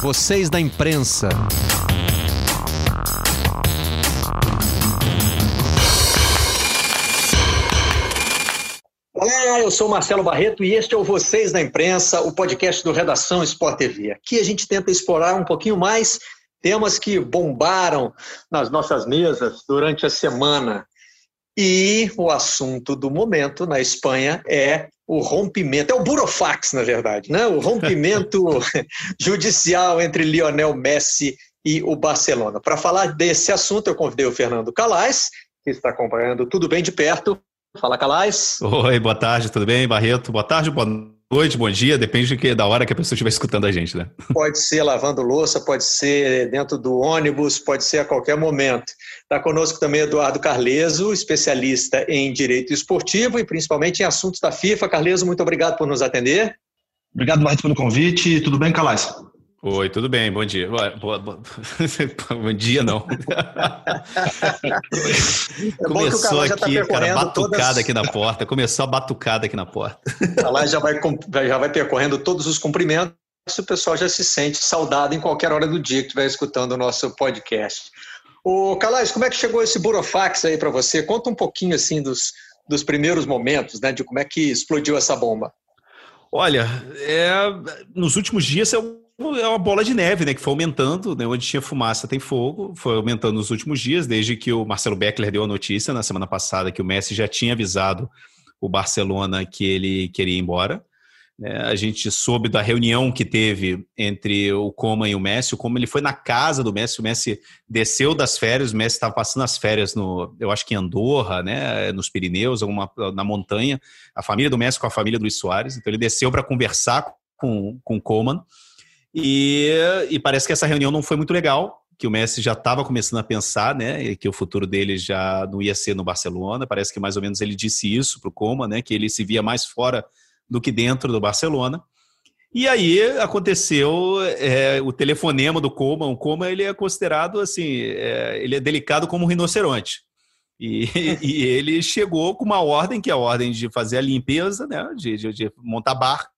Vocês da imprensa. Olá, eu sou Marcelo Barreto e este é o Vocês da Imprensa, o podcast do Redação Sport TV. Aqui a gente tenta explorar um pouquinho mais temas que bombaram nas nossas mesas durante a semana. E o assunto do momento na Espanha é o rompimento, é o burofax, na verdade, né? o rompimento judicial entre Lionel Messi e o Barcelona. Para falar desse assunto, eu convidei o Fernando Calais, que está acompanhando tudo bem de perto. Fala, Calais. Oi, boa tarde, tudo bem, Barreto? Boa tarde, boa noite, bom dia, depende de que, da hora que a pessoa estiver escutando a gente, né? Pode ser lavando louça, pode ser dentro do ônibus, pode ser a qualquer momento. Está conosco também Eduardo Carleso, especialista em direito esportivo e principalmente em assuntos da FIFA. Carleso, muito obrigado por nos atender. Obrigado, Barreto, pelo convite. Tudo bem, Calais? Oi, tudo bem, bom dia. Boa, boa, boa. bom dia, não. é Começou tá aqui, tá cara, batucada todas... aqui na porta. Começou a batucada aqui na porta. Lá já vai, já vai percorrendo todos os cumprimentos. O pessoal já se sente saudado em qualquer hora do dia que estiver escutando o nosso podcast. O Calais, como é que chegou esse burofax aí para você? Conta um pouquinho assim dos, dos primeiros momentos, né, de como é que explodiu essa bomba. Olha, é, nos últimos dias é um é uma bola de neve, né? Que foi aumentando, né? Onde tinha fumaça tem fogo, foi aumentando nos últimos dias, desde que o Marcelo Beckler deu a notícia na semana passada que o Messi já tinha avisado o Barcelona que ele queria ir embora. É, a gente soube da reunião que teve entre o Coman e o Messi. O Coman ele foi na casa do Messi. O Messi desceu das férias. O Messi estava passando as férias no, eu acho que em Andorra, né, nos Pirineus, alguma, na montanha. A família do Messi com a família do Luiz Soares. Então ele desceu para conversar com, com o Coman. E, e parece que essa reunião não foi muito legal, que o Messi já estava começando a pensar, né, que o futuro dele já não ia ser no Barcelona. Parece que mais ou menos ele disse isso para o Coman, né, que ele se via mais fora do que dentro do Barcelona. E aí aconteceu é, o telefonema do Coma. O Coma ele é considerado assim, é, ele é delicado como um rinoceronte. E, e, ele chegou com uma ordem, que é a ordem de fazer a limpeza, né, de, de, de montar barca.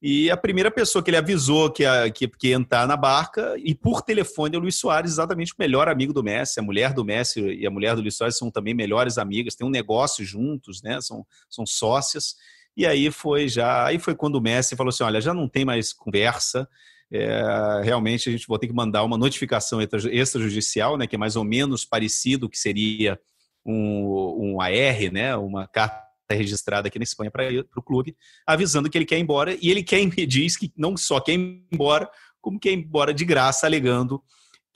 E a primeira pessoa que ele avisou que ia, que, que ia entrar na barca, e por telefone, é o Luiz Soares, exatamente o melhor amigo do Messi. A mulher do Messi e a mulher do Luiz Soares são também melhores amigas, têm um negócio juntos, né? São, são sócias. E aí foi já, aí foi quando o Messi falou assim, olha, já não tem mais conversa, é, realmente a gente vai ter que mandar uma notificação extrajudicial, né, que é mais ou menos parecido que seria um, um AR, né, uma carta registrada aqui na Espanha para o clube, avisando que ele quer ir embora, e ele quer, diz que não só quer ir embora, como quer ir embora de graça, alegando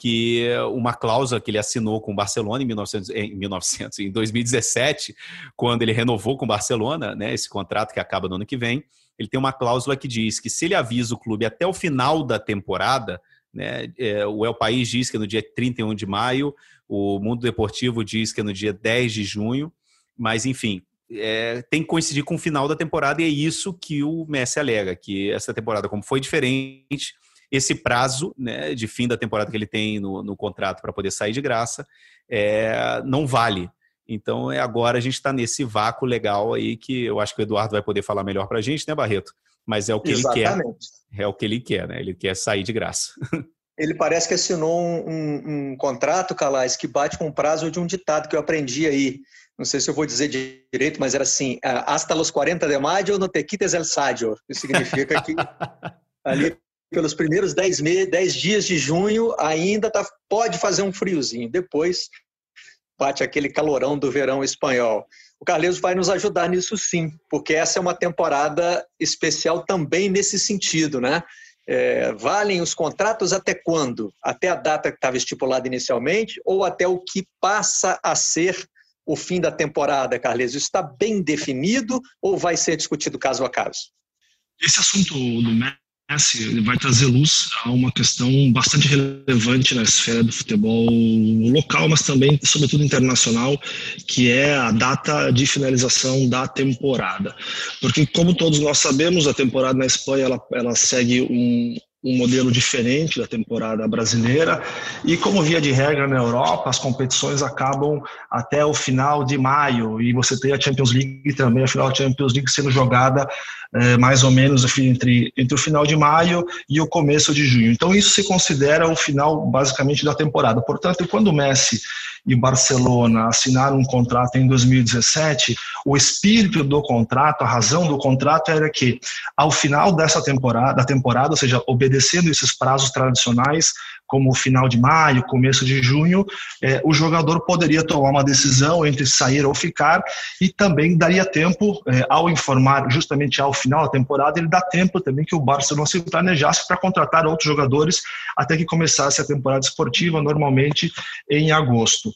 que uma cláusula que ele assinou com o Barcelona em, 1900, em 1900, em 2017, quando ele renovou com o Barcelona, né, esse contrato que acaba no ano que vem, ele tem uma cláusula que diz que se ele avisa o clube até o final da temporada, né, é, o El País diz que é no dia 31 de maio, o Mundo Deportivo diz que é no dia 10 de junho, mas enfim, é, tem que coincidir com o final da temporada e é isso que o Messi alega, que essa temporada, como foi diferente, esse prazo né, de fim da temporada que ele tem no, no contrato para poder sair de graça é, não vale. Então, é agora a gente está nesse vácuo legal aí que eu acho que o Eduardo vai poder falar melhor para a gente, né, Barreto? Mas é o que Exatamente. ele quer. É o que ele quer, né? Ele quer sair de graça. Ele parece que assinou um, um, um contrato, Calais, que bate com o prazo de um ditado que eu aprendi aí. Não sei se eu vou dizer direito, mas era assim: hasta los 40 de maio no te quites el sadio. Isso significa que ali pelos primeiros 10, meses, 10 dias de junho ainda tá, pode fazer um friozinho. Depois bate aquele calorão do verão espanhol. O Carlos vai nos ajudar nisso sim, porque essa é uma temporada especial também nesse sentido, né? É, valem os contratos até quando? Até a data que estava estipulada inicialmente ou até o que passa a ser o fim da temporada, Carles? Está bem definido ou vai ser discutido caso a caso? Esse assunto do ele vai trazer luz a uma questão bastante relevante na esfera do futebol local, mas também, sobretudo, internacional, que é a data de finalização da temporada. Porque, como todos nós sabemos, a temporada na Espanha ela, ela segue um, um modelo diferente da temporada brasileira. E como via de regra na Europa as competições acabam até o final de maio. E você tem a Champions League também a final da Champions League sendo jogada é, mais ou menos entre, entre o final de maio e o começo de junho. Então, isso se considera o final, basicamente, da temporada. Portanto, quando o Messi e Barcelona assinaram um contrato em 2017, o espírito do contrato, a razão do contrato era que, ao final dessa temporada, da temporada, ou seja, obedecendo esses prazos tradicionais, como final de maio, começo de junho, eh, o jogador poderia tomar uma decisão entre sair ou ficar e também daria tempo, eh, ao informar justamente ao final da temporada, ele dá tempo também que o Barcelona se planejasse para contratar outros jogadores até que começasse a temporada esportiva, normalmente em agosto.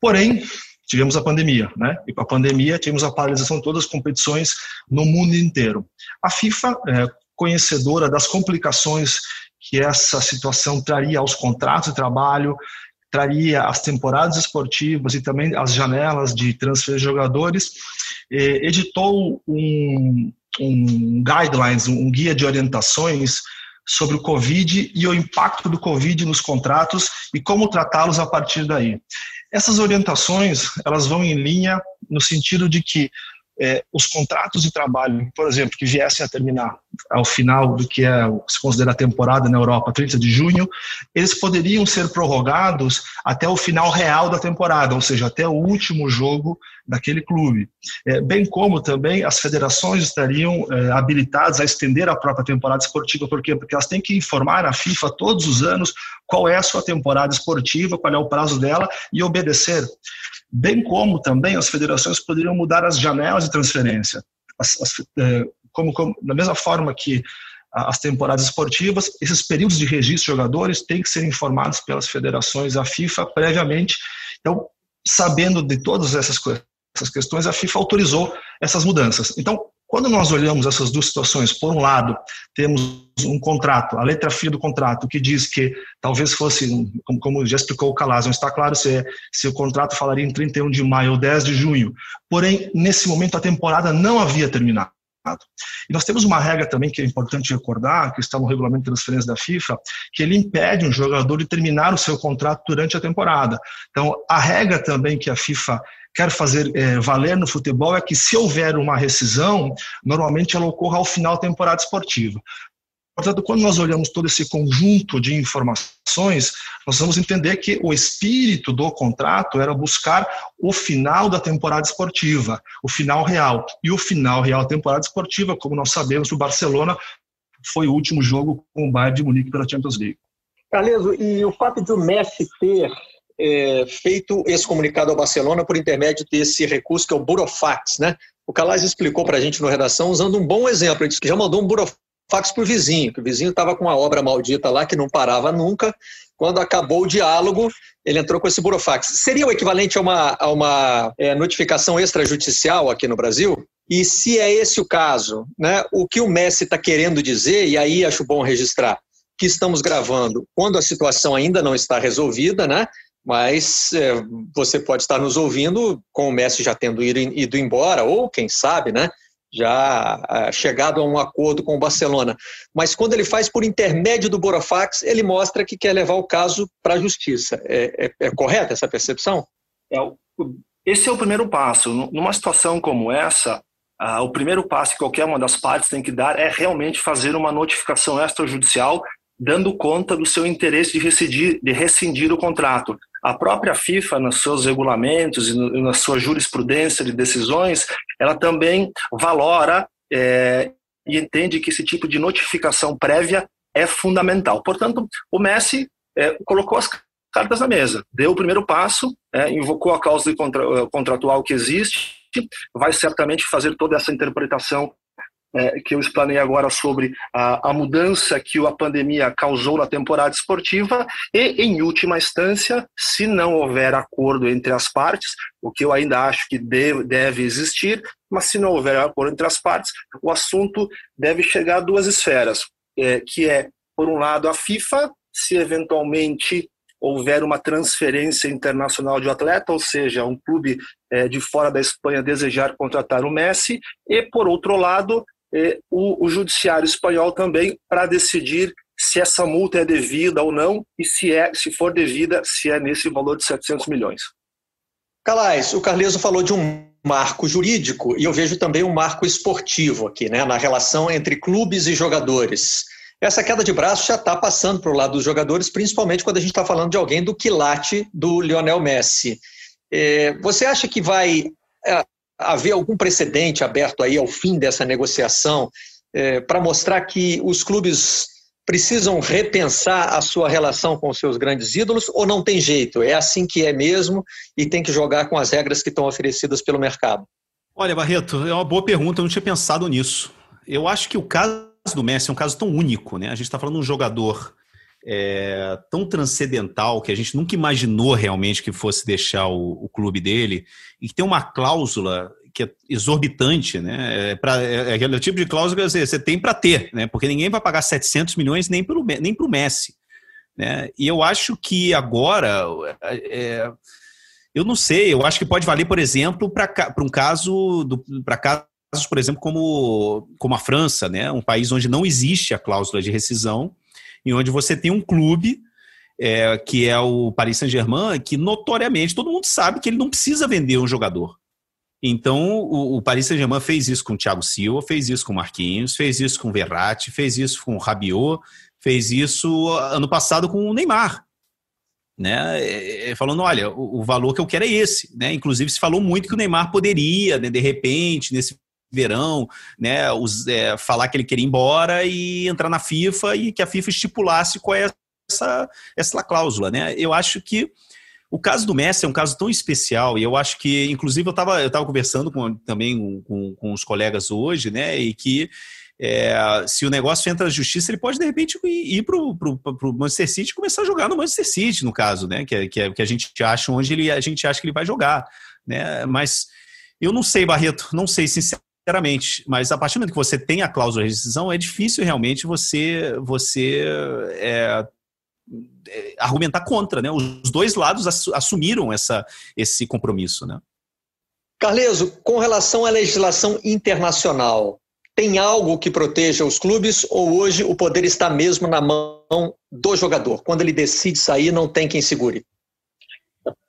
Porém, tivemos a pandemia, né? E com a pandemia tivemos a paralisação de todas as competições no mundo inteiro. A FIFA, é, conhecedora das complicações que essa situação traria aos contratos de trabalho, traria às temporadas esportivas e também às janelas de transfer de jogadores, editou um, um guidelines, um guia de orientações sobre o Covid e o impacto do Covid nos contratos e como tratá-los a partir daí. Essas orientações elas vão em linha no sentido de que é, os contratos de trabalho, por exemplo, que viessem a terminar ao final do que é, se considera a temporada na Europa, 30 de junho, eles poderiam ser prorrogados até o final real da temporada, ou seja, até o último jogo daquele clube. É, bem como também as federações estariam é, habilitadas a estender a própria temporada esportiva, por quê? Porque elas têm que informar a FIFA todos os anos qual é a sua temporada esportiva, qual é o prazo dela e obedecer bem como também as federações poderiam mudar as janelas de transferência. As, as, é, como, como, da mesma forma que as temporadas esportivas, esses períodos de registro de jogadores têm que ser informados pelas federações à FIFA previamente. Então, sabendo de todas essas, essas questões, a FIFA autorizou essas mudanças. Então, quando nós olhamos essas duas situações, por um lado, temos um contrato, a letra fria do contrato, que diz que talvez fosse, como, já explicou o Calaz, não está claro se, é, se o contrato falaria em 31 de maio ou 10 de junho, porém, nesse momento, a temporada não havia terminado. E nós temos uma regra também que é importante recordar, que está no regulamento de transferência da FIFA, que ele impede um jogador de terminar o seu contrato durante a temporada. Então, a regra também que a FIFA quer fazer é, valer no futebol é que se houver uma rescisão, normalmente ela ocorra ao final da temporada esportiva. Portanto, quando nós olhamos todo esse conjunto de informações, nós vamos entender que o espírito do contrato era buscar o final da temporada esportiva, o final real. E o final real da temporada esportiva, como nós sabemos, o Barcelona foi o último jogo com o Bayern de Munique pela Champions League. Carleso, e o fato de o Messi ter é, feito esse comunicado ao Barcelona por intermédio desse recurso que é o Burofax, né? O Calais explicou para a gente no redação usando um bom exemplo. Ele disse que já mandou um Burofax para o vizinho, que o vizinho estava com uma obra maldita lá que não parava nunca. Quando acabou o diálogo, ele entrou com esse Burofax. Seria o equivalente a uma, a uma é, notificação extrajudicial aqui no Brasil? E se é esse o caso, né, o que o Messi está querendo dizer, e aí acho bom registrar, que estamos gravando quando a situação ainda não está resolvida, né? Mas é, você pode estar nos ouvindo com o Messi já tendo ido, ido embora, ou quem sabe, né? Já é, chegado a um acordo com o Barcelona. Mas quando ele faz por intermédio do Borofax, ele mostra que quer levar o caso para a justiça. É, é, é correta essa percepção? É, esse é o primeiro passo. Numa situação como essa, ah, o primeiro passo que qualquer uma das partes tem que dar é realmente fazer uma notificação extrajudicial dando conta do seu interesse de rescindir, de rescindir o contrato. A própria FIFA, nos seus regulamentos e na sua jurisprudência de decisões, ela também valora é, e entende que esse tipo de notificação prévia é fundamental. Portanto, o Messi é, colocou as cartas na mesa, deu o primeiro passo, é, invocou a causa contra, contratual que existe, vai certamente fazer toda essa interpretação é, que eu explanei agora sobre a, a, mudança que a pandemia causou na temporada esportiva e, em última instância, se não houver acordo entre as partes, o que eu ainda acho que deve, deve existir, mas se não houver acordo entre as partes, o assunto deve chegar a duas esferas, é, que é, por um lado, a FIFA, se eventualmente houver uma transferência internacional de atleta, ou seja, um clube é, de fora da Espanha desejar contratar o Messi, e por outro lado, o, o judiciário espanhol também para decidir se essa multa é devida ou não e se é, se for devida, se é nesse valor de 700 milhões. Calais, o Carleso falou de um marco jurídico e eu vejo também um marco esportivo aqui, né, na relação entre clubes e jogadores. Essa queda de braço já está passando para o lado dos jogadores, principalmente quando a gente está falando de alguém do quilate do Lionel Messi. É, você acha que vai é, haver algum precedente aberto aí ao fim dessa negociação é, para mostrar que os clubes precisam repensar a sua relação com os seus grandes ídolos ou não tem jeito? É assim que é mesmo e tem que jogar com as regras que estão oferecidas pelo mercado? Olha, Barreto, é uma boa pergunta, eu não tinha pensado nisso. Eu acho que o caso do Messi é um caso tão único, né? A gente está falando de um jogador é, tão transcendental que a gente nunca imaginou realmente que fosse deixar o, o clube dele e que tem uma cláusula que é exorbitante, né? É, pra, é, é aquele tipo de cláusula que você, tem para ter, né? Porque ninguém vai pagar 700 milhões nem para nem o Messi, né? E eu acho que agora, é, eu não sei, eu acho que pode valer, por exemplo, para um caso para casos, por exemplo, como, como a França, né? Um país onde não existe a cláusula de rescisão e onde você tem um clube é, que é o Paris Saint-Germain, que notoriamente todo mundo sabe que ele não precisa vender um jogador. Então, o, o Paris Saint-Germain fez isso com o Thiago Silva, fez isso com o Marquinhos, fez isso com o Verratti, fez isso com o Rabiot, fez isso ano passado com o Neymar. Né, é, é, falando, olha, o, o, valor que eu quero é esse. Né? Inclusive, se falou muito que o Neymar poderia, né, de repente, nesse verão, né, os, é, falar que ele queria ir embora e entrar na FIFA e que a FIFA estipulasse qual é essa, essa cláusula. Né? Eu acho que o caso do Messi é um caso tão especial e eu acho que, inclusive, eu estava eu tava conversando com, também com, com os colegas hoje, né? E que é, se o negócio entra na justiça, ele pode, de repente, ir para o Manchester City e começar a jogar no Manchester City, no caso, né? Que, é, que, é, que a gente acha onde ele, a gente acha que ele vai jogar. Né? Mas eu não sei, Barreto, não sei sinceramente, mas a partir do momento que você tem a cláusula de rescisão, é difícil realmente você, você é, é, argumentar contra, né? Os dois lados assumiram essa, esse compromisso, né? Carleso, com relação à legislação internacional, tem algo que proteja os clubes ou hoje o poder está mesmo na mão do jogador? Quando ele decide sair, não tem quem segure?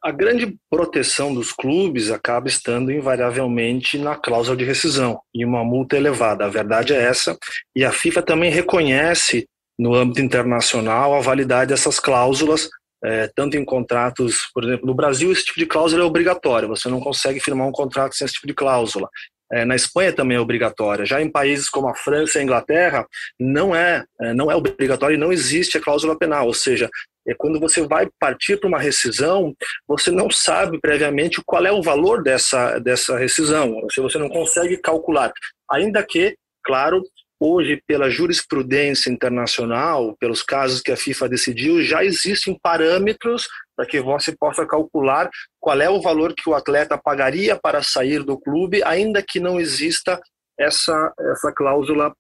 A grande proteção dos clubes acaba estando invariavelmente na cláusula de rescisão e uma multa elevada. A verdade é essa. E a FIFA também reconhece no âmbito internacional a validade dessas cláusulas, é, tanto em contratos, por exemplo, no Brasil esse tipo de cláusula é obrigatória, você não consegue firmar um contrato sem esse tipo de cláusula. É, na Espanha também é obrigatória. Já em países como a França e a Inglaterra, não é, é não é obrigatório e não existe a cláusula penal. Ou seja, é quando você vai partir para uma rescisão, você não sabe previamente qual é o valor dessa, dessa rescisão. Se você não consegue calcular. Ainda que, claro, Hoje, pela jurisprudência internacional, pelos casos que a FIFA decidiu, já existem parâmetros para que você possa calcular qual é o valor que o atleta pagaria para sair do clube, ainda que não exista essa, essa cláusula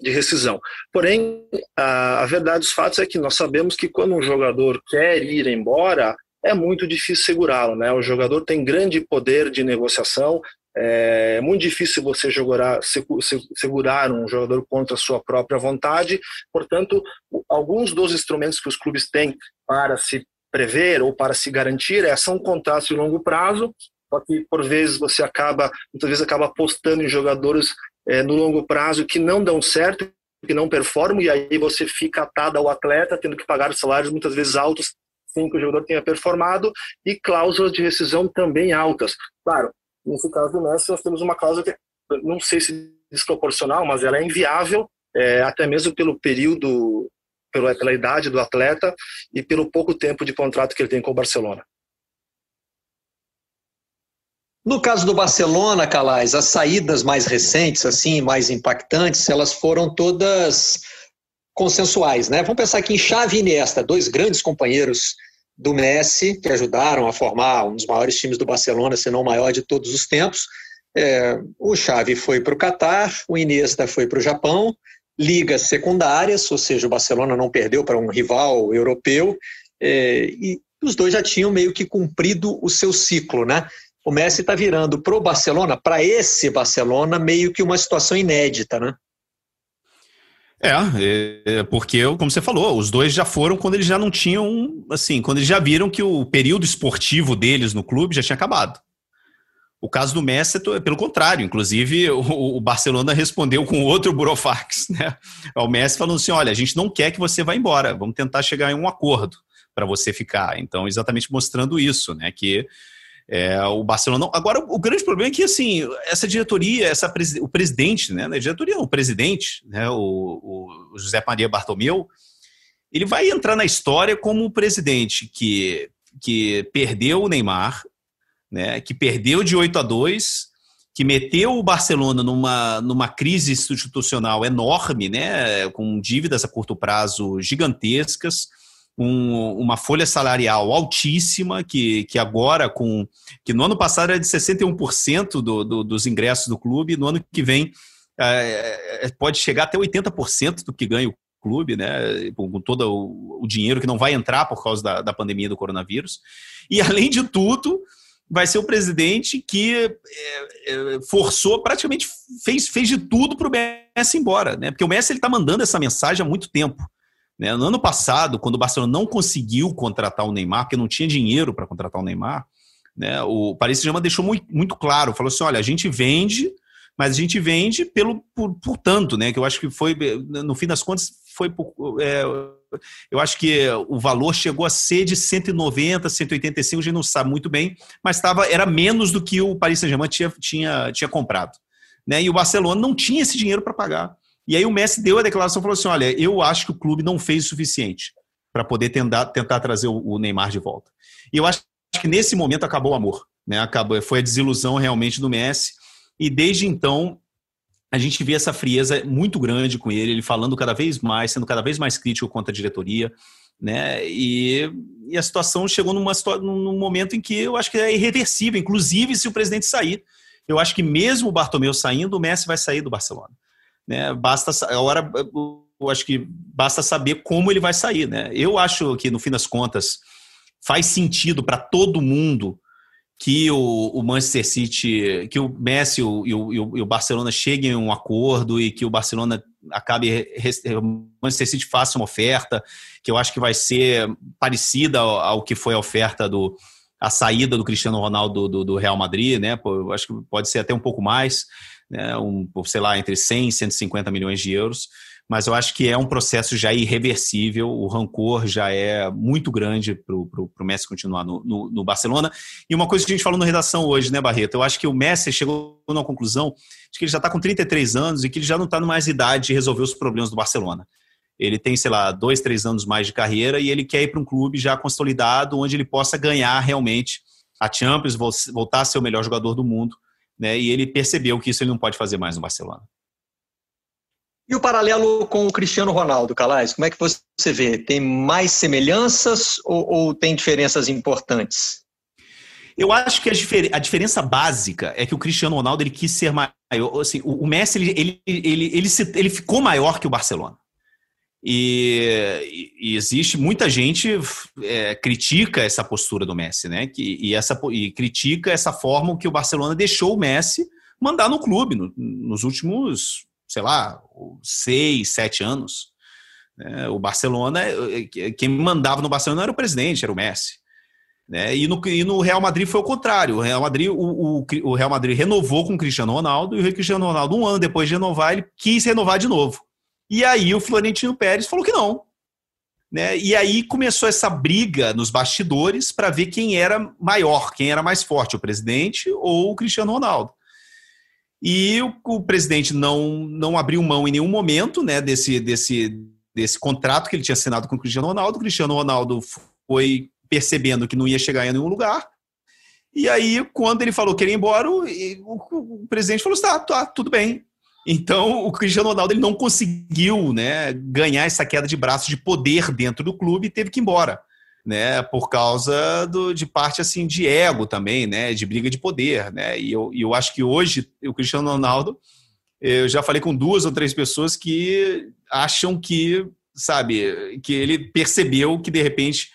de rescisão. Porém, a, a verdade dos fatos é que nós sabemos que quando um jogador quer ir embora, é muito difícil segurá-lo. Né? O jogador tem grande poder de negociação, é muito difícil você jogar, segurar um jogador contra a sua própria vontade. Portanto, alguns dos instrumentos que os clubes têm para se prever ou para se garantir é, são contratos de longo prazo, só que por vezes você acaba, muitas vezes acaba apostando em jogadores é, no longo prazo que não dão certo, que não performam, e aí você fica atado ao atleta, tendo que pagar salários muitas vezes altos sem que o jogador tenha performado, e cláusulas de rescisão também altas. Claro, Nesse caso do Messi, nós temos uma cláusula que, não sei se desproporcional, mas ela é inviável, é, até mesmo pelo período, pela, pela idade do atleta e pelo pouco tempo de contrato que ele tem com o Barcelona. No caso do Barcelona, Calais, as saídas mais recentes, assim, mais impactantes, elas foram todas consensuais, né? Vamos pensar aqui em Xavi e Iniesta, dois grandes companheiros do Messi, que ajudaram a formar um dos maiores times do Barcelona, se não o maior de todos os tempos. É, o Xavi foi para o Catar, o Iniesta foi para o Japão, ligas secundárias, ou seja, o Barcelona não perdeu para um rival europeu, é, e os dois já tinham meio que cumprido o seu ciclo, né? O Messi está virando para o Barcelona, para esse Barcelona, meio que uma situação inédita, né? É, é, porque, como você falou, os dois já foram quando eles já não tinham, assim, quando eles já viram que o período esportivo deles no clube já tinha acabado. O caso do Messi é pelo contrário, inclusive o, o Barcelona respondeu com outro burofax né, ao Messi falando assim, olha, a gente não quer que você vá embora, vamos tentar chegar em um acordo para você ficar. Então, exatamente mostrando isso, né, que é, o Barcelona. Agora, o grande problema é que assim, essa diretoria, essa o presidente, né? A diretoria, o presidente, né? O, o, José Maria Bartomeu, ele vai entrar na história como o presidente que, que perdeu o Neymar, né? Que perdeu de 8 a 2 que meteu o Barcelona numa, numa crise institucional enorme, né, com dívidas a curto prazo gigantescas, um, uma folha salarial altíssima, que, que agora, com que no ano passado era de 61% do, do, dos ingressos do clube, no ano que vem é, pode chegar até 80% do que ganha o clube, né, com todo o, o, dinheiro que não vai entrar por causa da, da pandemia do coronavírus. E, além de tudo, vai ser o presidente que é, é, forçou, praticamente fez, fez de tudo para o Messi embora, né? Porque o Messi está mandando essa mensagem há muito tempo. Né? No ano passado, quando o Barcelona não conseguiu contratar o Neymar, porque não tinha dinheiro para contratar o Neymar, né? o Paris Saint-Germain deixou muito, muito, claro, falou assim, olha, a gente vende, mas a gente vende pelo, por, por tanto, né? que eu acho que foi, no fim das contas, foi por, é, eu acho que o valor chegou a ser de 190, 185, a gente não sabe muito bem, mas tava, era menos do que o Paris Saint-Germain tinha, tinha, tinha comprado. Né? E o Barcelona não tinha esse dinheiro para pagar. E aí o Messi deu a declaração e falou assim: olha, eu acho que o clube não fez o suficiente para poder tentar, tentar trazer o, Neymar de volta. E eu acho que nesse momento acabou o amor. Né? Acabou, foi a desilusão realmente do Messi. E desde então a gente vê essa frieza muito grande com ele, ele falando cada vez mais, sendo cada vez mais crítico contra a diretoria. Né? E, e a situação chegou numa, num momento em que eu acho que é irreversível, inclusive se o presidente sair. Eu acho que mesmo o Bartomeu saindo, o Messi vai sair do Barcelona né? Basta agora eu acho que basta saber como ele vai sair, né? Eu acho que no fim das contas faz sentido para todo mundo que o, o, Manchester City, que o Messi o, e, o, e o Barcelona cheguem a um acordo e que o Barcelona acabe, o Manchester City faça uma oferta, que eu acho que vai ser parecida ao, ao que foi a oferta do a saída do Cristiano Ronaldo do, do Real Madrid, né? eu acho que pode ser até um pouco mais né, um, sei lá, entre 100 e 150 milhões de euros, mas eu acho que é um processo já irreversível, o rancor já é muito grande para o Messi continuar no, no, no, Barcelona. E uma coisa que a gente falou na redação hoje, né, Barreto? Eu acho que o Messi chegou na conclusão de que ele já está com 33 anos e que ele já não está mais idade de resolver os problemas do Barcelona. Ele tem, sei lá, dois, três anos mais de carreira e ele quer ir para um clube já consolidado, onde ele possa ganhar realmente a Champions, voltar a ser o melhor jogador do mundo né? E ele percebeu que isso ele não pode fazer mais no Barcelona. E o paralelo com o Cristiano Ronaldo, Calais, como é que você vê? Tem mais semelhanças ou, ou tem diferenças importantes? Eu acho que a, difer a, diferença básica é que o Cristiano Ronaldo ele quis ser maior. Assim, o, o Messi ele, ele, ele, ele, se, ele ficou maior que o Barcelona. E, e, existe muita gente é, critica essa postura do Messi, né? Que, e, essa, e critica essa forma que o Barcelona deixou o Messi mandar no clube no, nos últimos, sei lá, seis, sete anos. Né? O Barcelona, quem mandava no Barcelona era o presidente, era o Messi. Né? E, no, e no Real Madrid foi o contrário. O Real Madrid, o, o, o Real Madrid renovou com o Cristiano Ronaldo e o Cristiano Ronaldo, um ano depois de renovar, ele quis renovar de novo. E aí o Florentino Pérez falou que não. Né? E aí começou essa briga nos bastidores para ver quem era maior, quem era mais forte, o presidente ou o Cristiano Ronaldo. E o, o presidente não, não abriu mão em nenhum momento né, desse, desse, desse contrato que ele tinha assinado com o Cristiano Ronaldo. O Cristiano Ronaldo foi percebendo que não ia chegar em nenhum lugar. E aí, quando ele falou que ia embora, o, o, o presidente falou: tá, tá, tudo bem, então, o Cristiano Ronaldo ele não conseguiu né, ganhar essa queda de braço de poder dentro do clube e teve que ir embora. Né, por causa do, de parte assim de ego também, né, de briga de poder, né, e eu, eu acho que hoje o Cristiano Ronaldo, eu já falei com duas ou três pessoas que acham que, sabe, que ele percebeu que de repente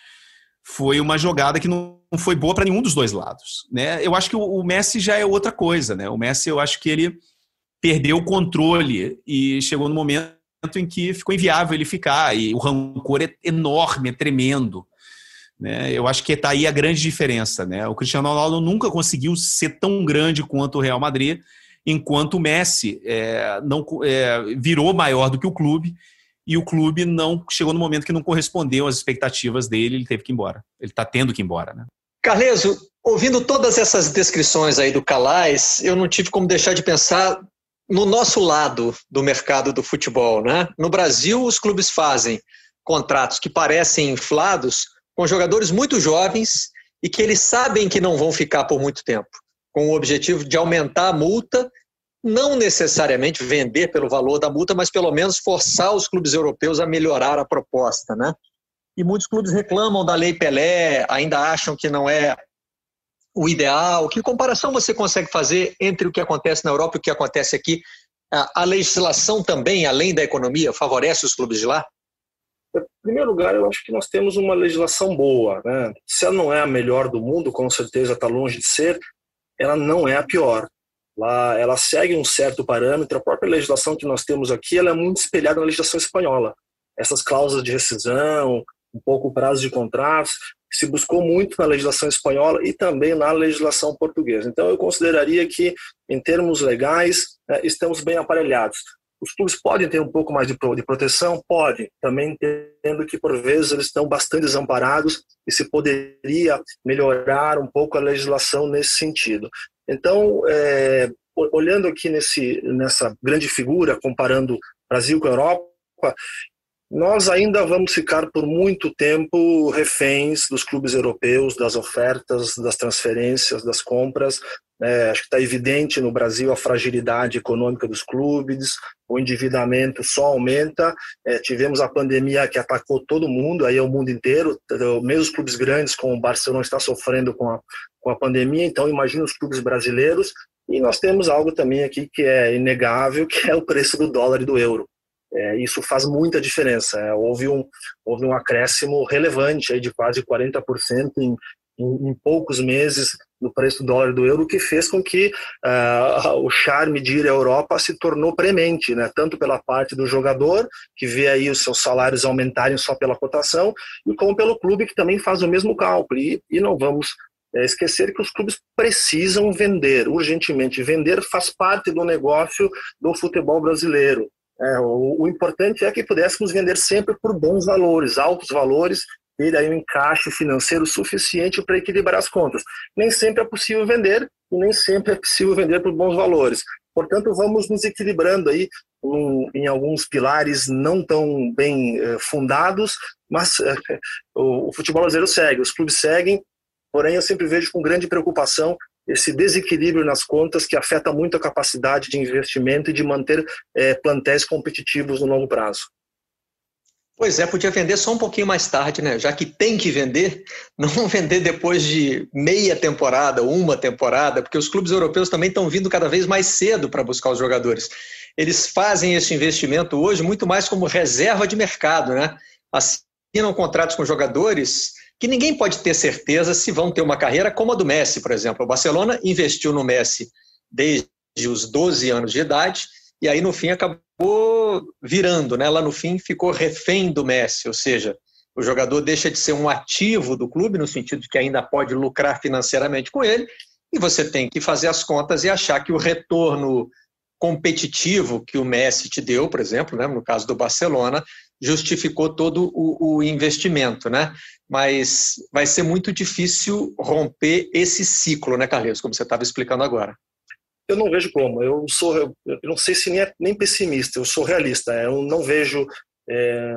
foi uma jogada que não foi boa para nenhum dos dois lados, né? Eu acho que o, o Messi já é outra coisa, né? O Messi eu acho que ele perdeu o controle e chegou no momento em que ficou inviável ele ficar. E o rancor é enorme, é tremendo. Né? Eu acho que está aí a grande diferença. Né? O Cristiano Ronaldo nunca conseguiu ser tão grande quanto o Real Madrid, enquanto o Messi é, não é, virou maior do que o clube e o clube não chegou no momento que não correspondeu às expectativas dele, ele teve que ir embora. Ele está tendo que ir embora, né? Carleso, ouvindo todas essas descrições aí do Calais, eu não tive como deixar de pensar no nosso lado do mercado do futebol, né? No Brasil, os clubes fazem contratos que parecem inflados com jogadores muito jovens e que eles sabem que não vão ficar por muito tempo, com o objetivo de aumentar a multa não necessariamente vender pelo valor da multa, mas pelo menos forçar os clubes europeus a melhorar a proposta, né? E muitos clubes reclamam da Lei Pelé, ainda acham que não é o ideal. Que comparação você consegue fazer entre o que acontece na Europa e o que acontece aqui? A legislação também, além da economia, favorece os clubes de lá? Em primeiro lugar, eu acho que nós temos uma legislação boa. Né? Se ela não é a melhor do mundo, com certeza está longe de ser, ela não é a pior. Lá, ela segue um certo parâmetro. A própria legislação que nós temos aqui ela é muito espelhada na legislação espanhola. Essas cláusulas de rescisão, um pouco o prazo de contratos, se buscou muito na legislação espanhola e também na legislação portuguesa. Então, eu consideraria que, em termos legais, é, estamos bem aparelhados. Os clubes podem ter um pouco mais de, de proteção? Pode. Também entendo que, por vezes, eles estão bastante desamparados e se poderia melhorar um pouco a legislação nesse sentido. Então, é, olhando aqui nesse, nessa grande figura, comparando Brasil com a Europa, nós ainda vamos ficar por muito tempo reféns dos clubes europeus, das ofertas, das transferências, das compras. É, acho que está evidente no Brasil a fragilidade econômica dos clubes, o endividamento só aumenta. É, tivemos a pandemia que atacou todo mundo, aí é o mundo inteiro. Mesmo os clubes grandes, como o Barcelona, está sofrendo com a, com a pandemia. Então, imagina os clubes brasileiros. E nós temos algo também aqui que é inegável, que é o preço do dólar e do euro. É, isso faz muita diferença. É, houve, um, houve um acréscimo relevante aí de quase 40% em, em, em, poucos meses no preço do dólar e do euro, que fez com que uh, o charme de ir à Europa se tornou premente, né? tanto pela parte do jogador, que vê aí os seus salários aumentarem só pela cotação, e como pelo clube, que também faz o mesmo cálculo. E, e não vamos é esquecer que os clubes precisam vender urgentemente. Vender faz parte do negócio do futebol brasileiro. É, o, o, importante é que pudéssemos vender sempre por bons valores, altos valores, ter aí um encaixe financeiro suficiente para equilibrar as contas. Nem sempre é possível vender e nem sempre é possível vender por bons valores. Portanto, vamos nos equilibrando aí um, em alguns pilares não tão bem eh, fundados, mas eh, o, o futebol brasileiro segue, os clubes seguem, porém eu sempre vejo com grande preocupação esse desequilíbrio nas contas que afeta muito a capacidade de investimento e de manter é, plantéis competitivos no longo prazo. Pois é, podia vender só um pouquinho mais tarde, né? Já que tem que vender, não vender depois de meia temporada, uma temporada, porque os clubes europeus também estão vindo cada vez mais cedo para buscar os jogadores. Eles fazem esse investimento hoje muito mais como reserva de mercado, né? Assinam contratos com jogadores que ninguém pode ter certeza se vão ter uma carreira como a do Messi, por exemplo. O Barcelona investiu no Messi desde os 12 anos de idade e aí no fim acabou virando, né? Lá no fim ficou refém do Messi, ou seja, o jogador deixa de ser um ativo do clube no sentido de que ainda pode lucrar financeiramente com ele e você tem que fazer as contas e achar que o retorno competitivo que o Messi te deu, por exemplo, né, no caso do Barcelona, justificou todo o, o, investimento, né? Mas vai ser muito difícil romper esse ciclo, né, Carlos? Como você estava explicando agora. Eu não vejo como. Eu sou, eu não sei se nem, é, nem pessimista. Eu sou realista. Eu não vejo é,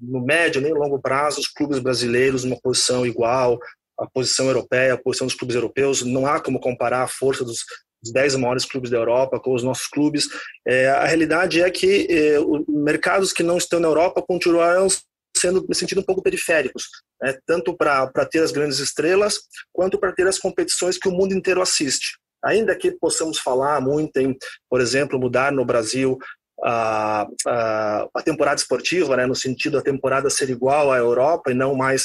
no médio nem longo prazo os clubes brasileiros numa posição igual à posição europeia, a posição dos clubes europeus. Não há como comparar a força dos, os 10 maiores clubes da Europa com os nossos clubes. É, a realidade é que é, mercados que não estão na Europa continuarão sendo, no sentido, um pouco periféricos, né? tanto para ter as grandes estrelas, quanto para ter as competições que o mundo inteiro assiste. Ainda que possamos falar muito em, por exemplo, mudar no Brasil a, a, a temporada esportiva, né? no sentido da temporada ser igual à Europa e não mais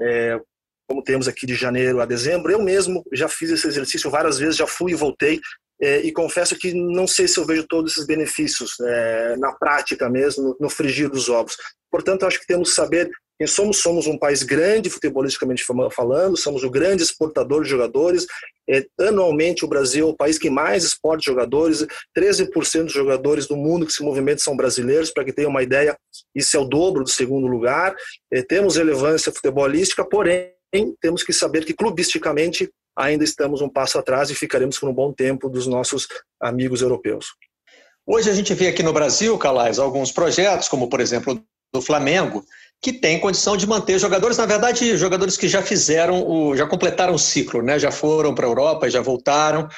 é, como temos aqui de janeiro a dezembro. Eu mesmo já fiz esse exercício várias vezes, já fui e voltei, é, e confesso que não sei se eu vejo todos esses benefícios é, na prática mesmo, no, no frigir dos ovos. Portanto, acho que temos que saber Quem somos? Somos um país grande, futebolisticamente falando, somos o grande exportador de jogadores. É, anualmente, o Brasil é o país que mais exporta jogadores. 13% dos jogadores do mundo que se movimentam são brasileiros, para que tenha uma ideia, isso é o dobro do segundo lugar. Temos relevância futebolística, porém, temos que saber que clubisticamente ainda estamos um passo atrás e ficaremos por um bom tempo dos nossos amigos europeus. Hoje a gente vê aqui no Brasil, Calais, alguns projetos, como por exemplo do Flamengo, que tem condição de manter jogadores, na verdade, jogadores que já fizeram, o, já completaram o ciclo, né? já foram para a Europa, já voltaram.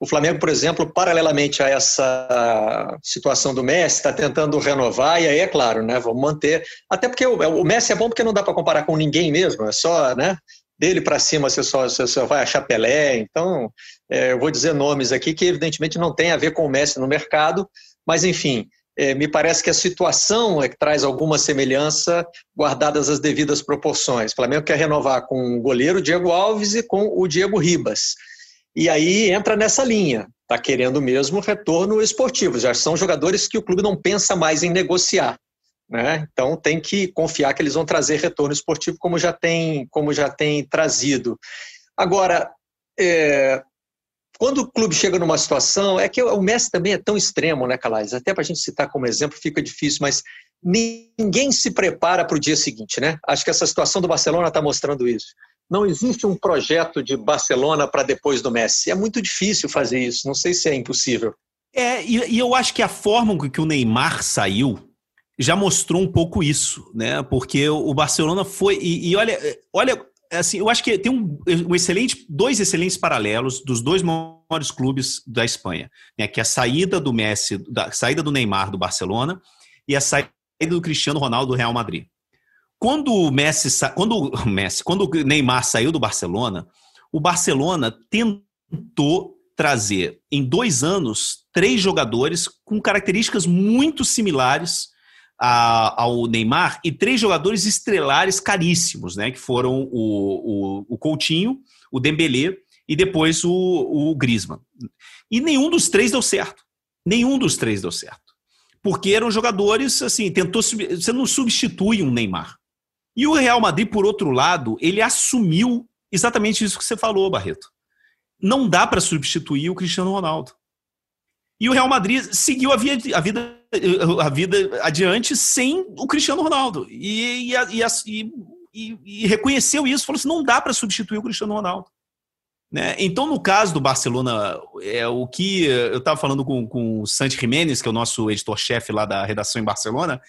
O Flamengo, por exemplo, paralelamente a essa situação do Messi, está tentando renovar, e aí é claro, né? Vamos manter. Até porque o, Messi é bom porque não dá para comparar com ninguém mesmo, é só, né? Dele para cima você só, você só vai achar Pelé. Então, é, eu vou dizer nomes aqui que evidentemente não tem a ver com o Messi no mercado, mas enfim, é, me parece que a situação é que traz alguma semelhança, guardadas as devidas proporções. O Flamengo quer renovar com o goleiro Diego Alves e com o Diego Ribas. E aí entra nessa linha, está querendo mesmo retorno esportivo. Já são jogadores que o clube não pensa mais em negociar. Né? Então tem que confiar que eles vão trazer retorno esportivo como já tem, como já tem trazido. Agora, é, quando o clube chega numa situação, é que o Messi também é tão extremo, né, Calais? Até para a gente citar como exemplo fica difícil, mas ninguém se prepara para o dia seguinte, né? Acho que essa situação do Barcelona está mostrando isso. Não existe um projeto de Barcelona para depois do Messi. É muito difícil fazer isso. Não sei se é impossível. É, e, e eu acho que a forma com que o Neymar saiu já mostrou um pouco isso, né? Porque o Barcelona foi. E, e olha, olha assim, eu acho que tem um, um, excelente, dois excelentes paralelos dos dois maiores clubes da Espanha, né, que é a saída do Messi, da saída do Neymar do Barcelona e a saída do Cristiano Ronaldo do Real Madrid. Quando o Messi, quando o Messi, quando o Neymar saiu do Barcelona, o Barcelona tentou trazer em dois anos três jogadores com características muito similares a, ao Neymar e três jogadores estrelares caríssimos, né? Que foram o, o, o Coutinho, o Dembélé e depois o, o Griezmann. E nenhum dos três deu certo. Nenhum dos três deu certo. Porque eram jogadores, assim, tentou. Você não substitui um Neymar. E o Real Madrid, por outro lado, ele assumiu exatamente isso que você falou, Barreto. Não dá para substituir o Cristiano Ronaldo. E o Real Madrid seguiu a, via, a, vida, a vida adiante sem o Cristiano Ronaldo. E, e, e, e reconheceu isso, falou assim: não dá para substituir o Cristiano Ronaldo. Né? Então, no caso do Barcelona, é o que eu estava falando com, com o Santi Jiménez, que é o nosso editor-chefe lá da redação em Barcelona,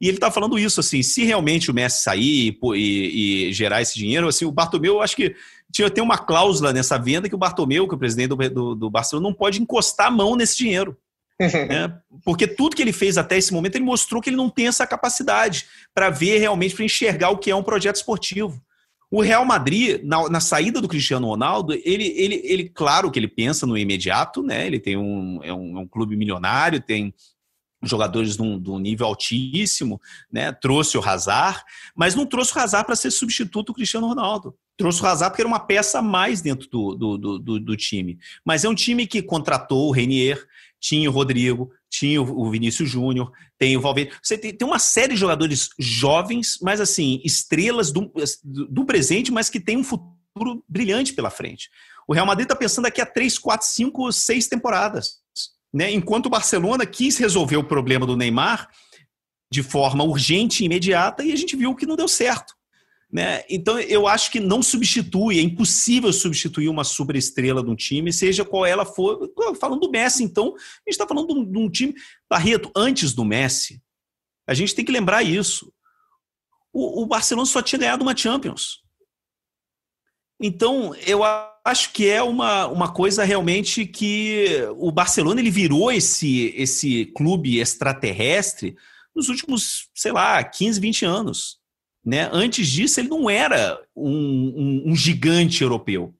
e ele está falando isso, assim, se realmente o Messi sair e, e, gerar esse dinheiro, assim, o Bartomeu, eu acho que tinha, tem uma cláusula nessa venda que o Bartomeu, que é o presidente do, do, do Barcelona, não pode encostar a mão nesse dinheiro. né? Porque tudo que ele fez até esse momento, ele mostrou que ele não tem essa capacidade para ver realmente, para enxergar o que é um projeto esportivo. O Real Madrid, na, na, saída do Cristiano Ronaldo, ele, ele, ele, claro que ele pensa no imediato, né? Ele tem um, é um, é um clube milionário, tem jogadores de um, de um, nível altíssimo, né? Trouxe o Hazard, mas não trouxe o Hazard para ser substituto do Cristiano Ronaldo. Trouxe o Hazard porque era uma peça a mais dentro do, do, do, do, time. Mas é um time que contratou o Renier, tinha o Rodrigo, tinha o Vinícius Júnior, tem o Valverde. Você tem, tem uma série de jogadores jovens, mas assim, estrelas do, do presente, mas que tem um futuro brilhante pela frente. O Real Madrid está pensando daqui a 3, 4, 5, 6 temporadas. Né? Enquanto o Barcelona quis resolver o problema do Neymar de forma urgente e imediata, e a gente viu que não deu certo. Né? Então, eu acho que não substitui, é impossível substituir uma superestrela de um time, seja qual ela for. Falando do Messi, então, a gente está falando de um, de um, time. Barreto, antes do Messi, a gente tem que lembrar isso. O, o Barcelona só tinha ganhado uma Champions. Então, eu acho que é uma, uma coisa realmente que o Barcelona ele virou esse, esse clube extraterrestre nos últimos, sei lá, 15, 20 anos. Né? Antes disso, ele não era um, um, um gigante europeu.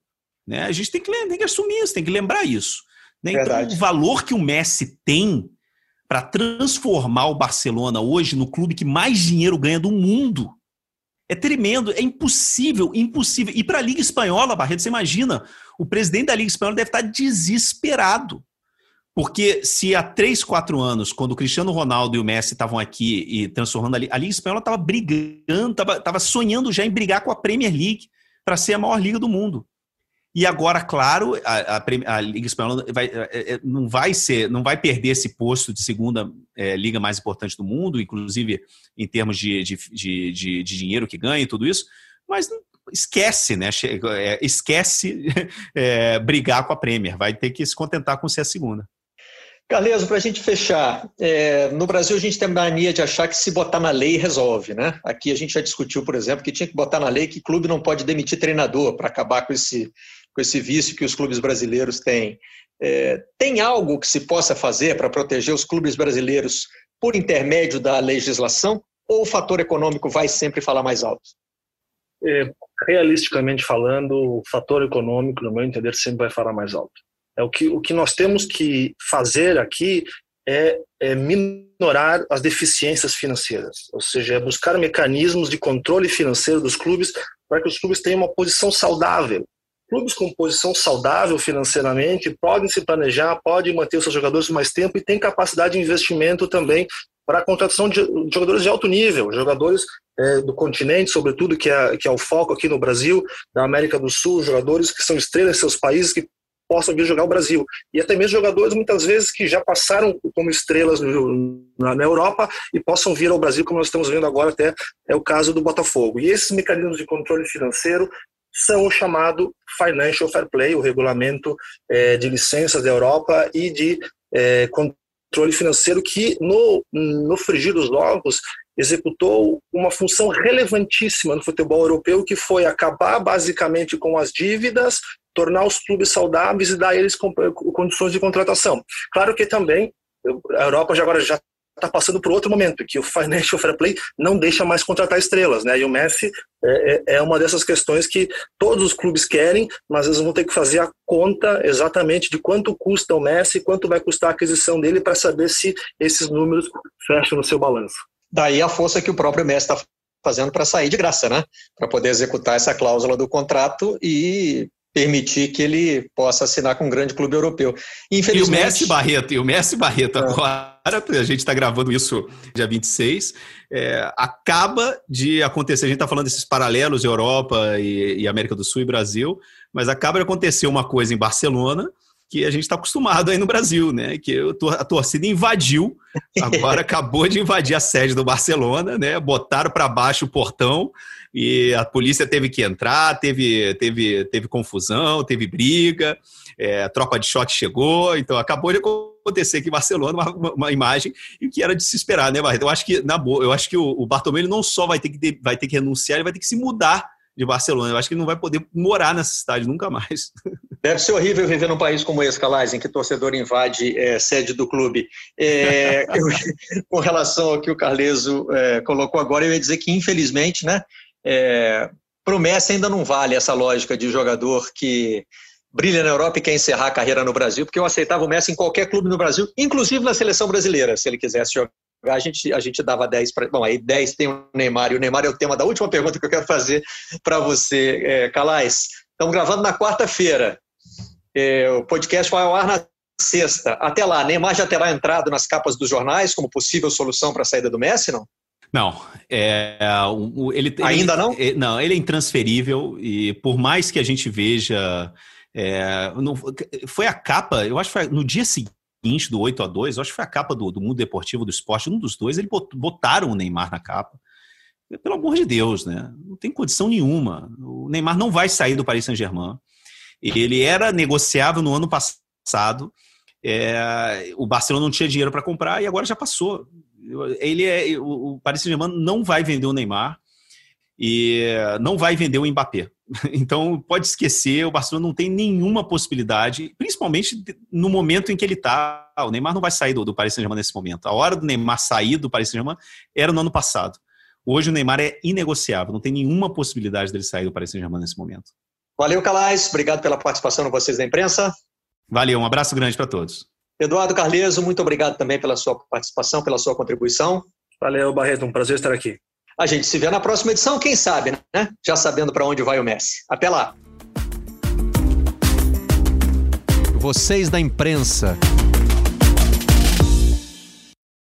Né? A gente tem que, tem que assumir isso, tem que lembrar isso. Né? Então, o valor que o Messi tem para transformar o Barcelona hoje no clube que mais dinheiro ganha do mundo é tremendo, é impossível, impossível. E para a Liga Espanhola, Barreto, você imagina, o presidente da Liga Espanhola deve estar desesperado. Porque se há três, quatro anos, quando o Cristiano Ronaldo e o Messi estavam aqui e transformando ali, a Liga Espanhola estava brigando, estava sonhando já em brigar com a Premier League para ser a maior liga do mundo. E agora, claro, a, a, a Liga Espanhola vai, é, é, não vai ser, não vai perder esse posto de segunda é, liga mais importante do mundo, inclusive em termos de, de, de, de, de dinheiro que ganha e tudo isso, mas esquece, né? É, esquece é, brigar com a Premier, vai ter que se contentar com ser a segunda. Carleso, para a gente fechar, é, no Brasil a gente tem a mania de achar que se botar na lei resolve, né? Aqui a gente já discutiu, por exemplo, que tinha que botar na lei que clube não pode demitir treinador para acabar com esse, com esse vício que os clubes brasileiros têm. É, tem algo que se possa fazer para proteger os clubes brasileiros por intermédio da legislação ou o fator econômico vai sempre falar mais alto? É, realisticamente falando, o fator econômico, no meu entender, sempre vai falar mais alto. É o que, o que nós temos que fazer aqui é, é minorar as deficiências financeiras, ou seja, é buscar mecanismos de controle financeiro dos clubes para que os clubes tenham uma posição saudável. Clubes com posição saudável financeiramente podem se planejar, podem manter os seus jogadores mais tempo e têm capacidade de investimento também para a contratação de jogadores de alto nível, jogadores é, do continente, sobretudo, que é, que é o foco aqui no Brasil, da América do Sul, jogadores que são estrelas em seus países, que possam vir jogar o Brasil. E até mesmo jogadores, muitas vezes, que já passaram como estrelas no, na, na, Europa e possam vir ao Brasil, como nós estamos vendo agora, até é o caso do Botafogo. E esses mecanismos de controle financeiro são o chamado Financial Fair Play, o regulamento é, de licenças da Europa e de é, controle financeiro que, no, no frigir dos ovos, executou uma função relevantíssima no futebol europeu, que foi acabar basicamente com as dívidas, tornar os clubes saudáveis e dar eles condições de contratação. Claro que também a Europa já agora já está passando por outro momento, que o financial fair play não deixa mais contratar estrelas, né? E o Messi é, é, é uma dessas questões que todos os clubes querem, mas eles vão ter que fazer a conta exatamente de quanto custa o Messi, quanto vai custar a aquisição dele para saber se esses números fecham no seu balanço. Daí a força que o próprio Messi está fazendo para sair de graça, né? Para poder executar essa cláusula do contrato e permitir que ele possa assinar com um grande clube europeu. Infelizmente... E o Messi Barreto, e o Messi Barreto é. agora, a gente está gravando isso dia 26, é, acaba de acontecer, a gente está falando desses paralelos Europa e, e América do Sul e Brasil, mas acaba de acontecer uma coisa em Barcelona, que a gente está acostumado aí no Brasil, né? Que a torcida invadiu, agora acabou de invadir a sede do Barcelona, né? Botaram para baixo o portão e a polícia teve que entrar, teve, teve, teve confusão, teve briga, é, a tropa de choque chegou, então acabou de acontecer aqui em Barcelona uma, uma, imagem e que era de se esperar, né, Barreto? Eu acho que, na boa, eu acho que o, o Bartomeu não só vai ter que, vai ter que renunciar, ele vai ter que se mudar de Barcelona. Eu acho que ele não vai poder morar nessa cidade nunca mais. Deve ser horrível viver num país como esse, Calais, em que torcedor invade é, sede do clube. É, eu, com relação ao que o Carleso é, colocou agora, eu ia dizer que, infelizmente, né, é, promessa ainda não vale essa lógica de jogador que brilha na Europa e quer encerrar a carreira no Brasil, porque eu aceitava o Messi em qualquer clube no Brasil, inclusive na seleção brasileira, se ele quisesse jogar a gente, a gente dava 10 para. Bom, aí 10 tem o Neymar, e o Neymar é o tema da última pergunta que eu quero fazer para você, é, Calais. Estamos gravando na quarta-feira. É, o podcast vai ao ar na sexta. Até lá, Neymar já terá entrado nas capas dos jornais como possível solução para a saída do Messi, não? Não, é, ele, ainda ele, não? É, não, ele é intransferível e por mais que a gente veja, é, não, foi a capa, eu acho que foi no dia seguinte do 8 a 2 acho que foi a capa do, do Mundo Deportivo do Esporte, um dos dois, eles botaram o Neymar na capa. Pelo amor de Deus, né? Não tem condição nenhuma. O Neymar não vai sair do Paris Saint-Germain. Ele era negociável no ano passado. É, o Barcelona não tinha dinheiro para comprar e agora já passou. Ele é, o Paris Saint-Germain não vai vender o Neymar e não vai vender o Mbappé. Então, pode esquecer, o Barcelona não tem nenhuma possibilidade, principalmente no momento em que ele está. O Neymar não vai sair do, do Paris Saint-Germain nesse momento. A hora do Neymar sair do Paris Saint-Germain era no ano passado. Hoje o Neymar é inegociável, não tem nenhuma possibilidade dele sair do Paris Saint-Germain nesse momento. Valeu, Calais. Obrigado pela participação de vocês da imprensa. Valeu, um abraço grande para todos. Eduardo Carleso, muito obrigado também pela sua participação, pela sua contribuição. Valeu, Barreto, um prazer estar aqui. A gente se vê na próxima edição, quem sabe, né? Já sabendo para onde vai o Messi. Até lá. Vocês da imprensa.